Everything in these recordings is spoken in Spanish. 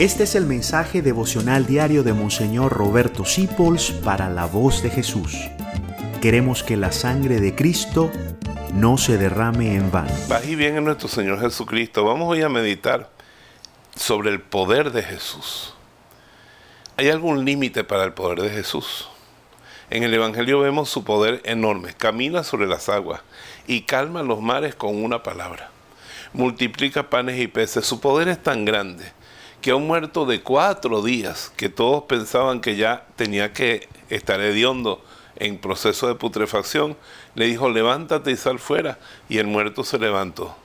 Este es el mensaje devocional diario de Monseñor Roberto Sipols para la voz de Jesús. Queremos que la sangre de Cristo no se derrame en vano. Paz y bien en nuestro Señor Jesucristo. Vamos hoy a meditar sobre el poder de Jesús. ¿Hay algún límite para el poder de Jesús? En el Evangelio vemos su poder enorme. Camina sobre las aguas y calma los mares con una palabra. Multiplica panes y peces. Su poder es tan grande que un muerto de cuatro días, que todos pensaban que ya tenía que estar hediondo en proceso de putrefacción, le dijo, levántate y sal fuera, y el muerto se levantó.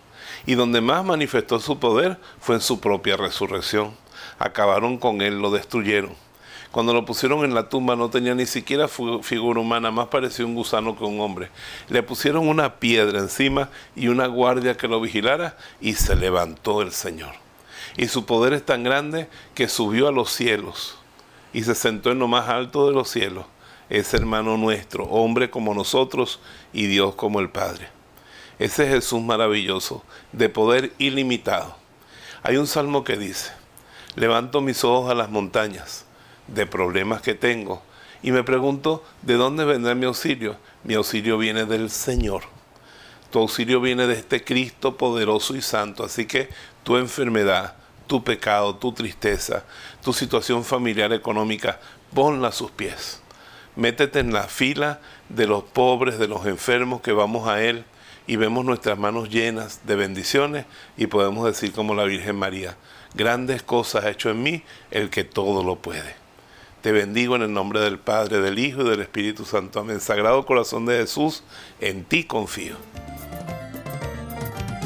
Y donde más manifestó su poder fue en su propia resurrección. Acabaron con él, lo destruyeron. Cuando lo pusieron en la tumba no tenía ni siquiera figura humana, más parecía un gusano que un hombre. Le pusieron una piedra encima y una guardia que lo vigilara y se levantó el Señor y su poder es tan grande que subió a los cielos y se sentó en lo más alto de los cielos. Es hermano nuestro, hombre como nosotros y Dios como el Padre. Ese Jesús maravilloso, de poder ilimitado. Hay un salmo que dice, levanto mis ojos a las montañas, de problemas que tengo, y me pregunto, ¿de dónde vendrá mi auxilio? Mi auxilio viene del Señor. Tu auxilio viene de este Cristo poderoso y santo, así que tu enfermedad, tu pecado, tu tristeza, tu situación familiar económica, ponla a sus pies. Métete en la fila de los pobres, de los enfermos que vamos a Él y vemos nuestras manos llenas de bendiciones y podemos decir como la Virgen María, grandes cosas ha hecho en mí el que todo lo puede. Te bendigo en el nombre del Padre, del Hijo y del Espíritu Santo. Amén. Sagrado corazón de Jesús, en ti confío.